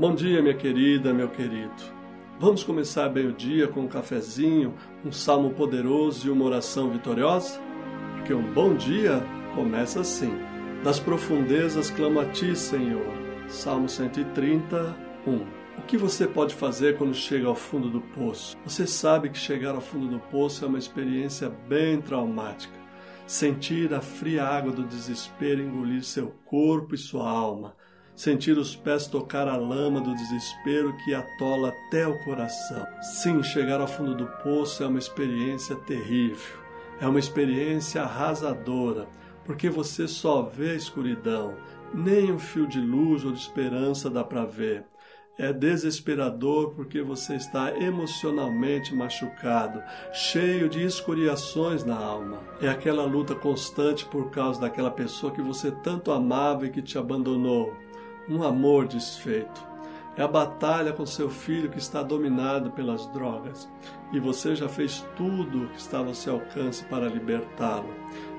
Bom dia, minha querida, meu querido. Vamos começar bem o dia com um cafezinho, um salmo poderoso e uma oração vitoriosa? Porque um bom dia começa assim. Das profundezas clamo a ti, Senhor. Salmo 131. O que você pode fazer quando chega ao fundo do poço? Você sabe que chegar ao fundo do poço é uma experiência bem traumática. Sentir a fria água do desespero engolir seu corpo e sua alma. Sentir os pés tocar a lama do desespero que atola até o coração. Sim, chegar ao fundo do poço é uma experiência terrível. É uma experiência arrasadora, porque você só vê a escuridão, nem um fio de luz ou de esperança dá para ver. É desesperador porque você está emocionalmente machucado, cheio de escoriações na alma. É aquela luta constante por causa daquela pessoa que você tanto amava e que te abandonou. Um amor desfeito. É a batalha com seu filho que está dominado pelas drogas e você já fez tudo o que estava ao seu alcance para libertá-lo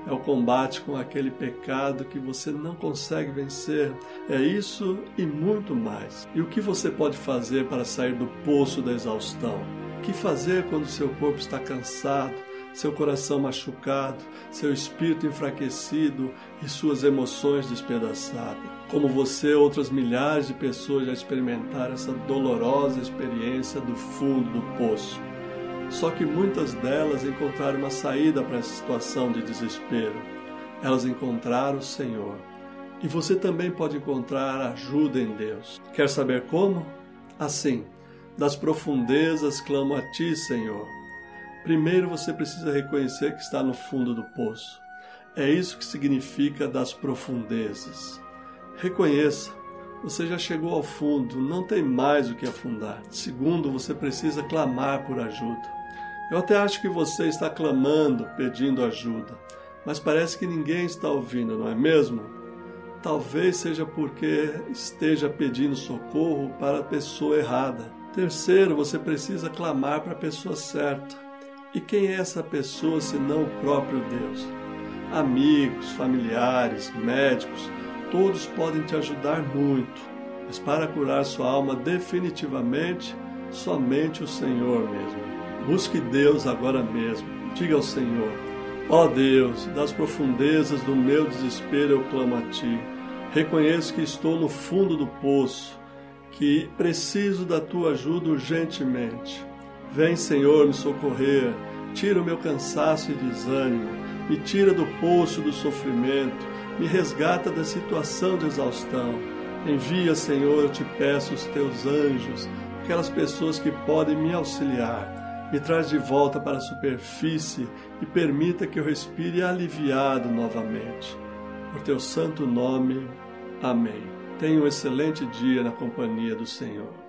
é o combate com aquele pecado que você não consegue vencer. É isso e muito mais. E o que você pode fazer para sair do poço da exaustão? O que fazer quando seu corpo está cansado, seu coração machucado, seu espírito enfraquecido e suas emoções despedaçadas? Como você, outras milhares de pessoas já experimentaram essa dolorosa experiência do fundo do poço. Só que muitas delas encontraram uma saída para essa situação de desespero. Elas encontraram o Senhor. E você também pode encontrar ajuda em Deus. Quer saber como? Assim, das profundezas clamo a ti, Senhor. Primeiro você precisa reconhecer que está no fundo do poço. É isso que significa das profundezas. Reconheça, você já chegou ao fundo, não tem mais o que afundar. Segundo, você precisa clamar por ajuda. Eu até acho que você está clamando, pedindo ajuda, mas parece que ninguém está ouvindo, não é mesmo? Talvez seja porque esteja pedindo socorro para a pessoa errada. Terceiro, você precisa clamar para a pessoa certa. E quem é essa pessoa senão o próprio Deus? Amigos, familiares, médicos, todos podem te ajudar muito, mas para curar sua alma definitivamente, somente o Senhor mesmo. Busque Deus agora mesmo. Diga ao Senhor: Ó oh Deus, das profundezas do meu desespero eu clamo a Ti. Reconheço que estou no fundo do poço, que preciso da Tua ajuda urgentemente. Vem, Senhor, me socorrer. Tira o meu cansaço e desânimo. Me tira do poço do sofrimento. Me resgata da situação de exaustão. Envia, Senhor, eu te peço, os teus anjos, aquelas pessoas que podem me auxiliar me traz de volta para a superfície e permita que eu respire aliviado novamente. Por teu santo nome. Amém. Tenha um excelente dia na companhia do Senhor.